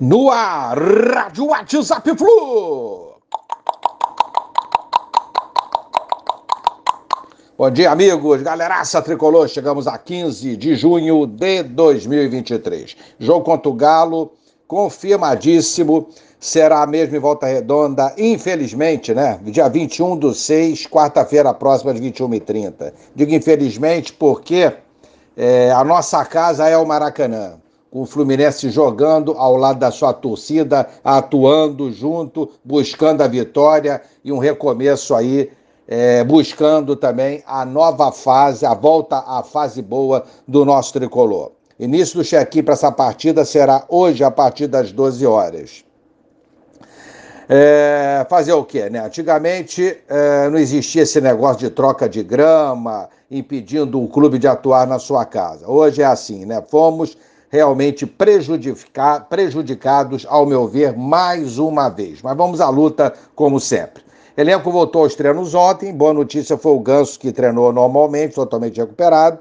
No ar, Rádio WhatsApp Flu. Bom dia, amigos. Galeraça tricolor, chegamos a 15 de junho de 2023. Jogo contra o Galo, confirmadíssimo. Será mesmo em volta redonda, infelizmente, né? Dia 21 do 6, quarta-feira próxima, às 21h30. Digo infelizmente porque é, a nossa casa é o Maracanã com o Fluminense jogando ao lado da sua torcida, atuando junto, buscando a vitória e um recomeço aí, é, buscando também a nova fase, a volta à fase boa do nosso tricolor. Início do check-in para essa partida será hoje, a partir das 12 horas. É, fazer o quê, né? Antigamente é, não existia esse negócio de troca de grama, impedindo o clube de atuar na sua casa. Hoje é assim, né? Fomos realmente prejudicados, ao meu ver, mais uma vez. Mas vamos à luta, como sempre. Elenco voltou aos treinos ontem. Boa notícia foi o Ganso, que treinou normalmente, totalmente recuperado.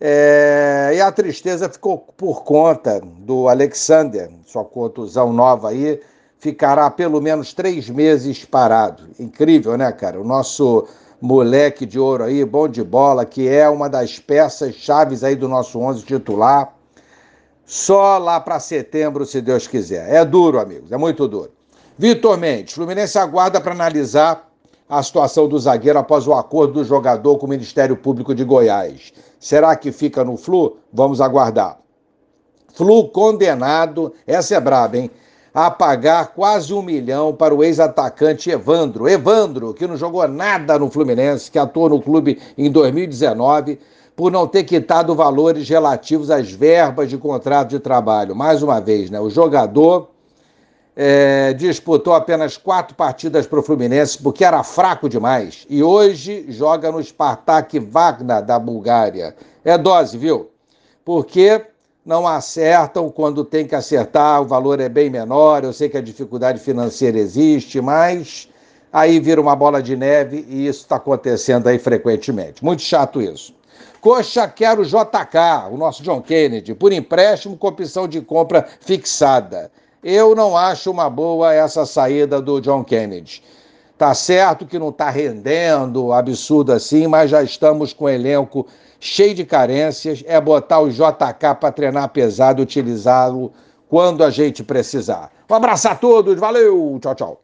É... E a tristeza ficou por conta do Alexander, sua contusão nova aí, ficará pelo menos três meses parado. Incrível, né, cara? O nosso moleque de ouro aí, bom de bola, que é uma das peças chaves aí do nosso 11 titular só lá para setembro, se Deus quiser. É duro, amigos, é muito duro. Vitor Mendes, Fluminense aguarda para analisar a situação do zagueiro após o acordo do jogador com o Ministério Público de Goiás. Será que fica no Flu? Vamos aguardar. Flu condenado, essa é braba, hein? A pagar quase um milhão para o ex-atacante Evandro. Evandro, que não jogou nada no Fluminense, que atuou no clube em 2019 por não ter quitado valores relativos às verbas de contrato de trabalho. Mais uma vez, né? O jogador é, disputou apenas quatro partidas para o Fluminense porque era fraco demais e hoje joga no Spartak Wagner da Bulgária. É dose, viu? Porque não acertam quando tem que acertar, o valor é bem menor. Eu sei que a dificuldade financeira existe, mas aí vira uma bola de neve e isso está acontecendo aí frequentemente. Muito chato isso. Coxa quer o JK, o nosso John Kennedy, por empréstimo com opção de compra fixada. Eu não acho uma boa essa saída do John Kennedy. Tá certo que não está rendendo absurdo assim, mas já estamos com o elenco cheio de carências. É botar o JK para treinar pesado e utilizá-lo quando a gente precisar. Um abraço a todos, valeu, tchau, tchau.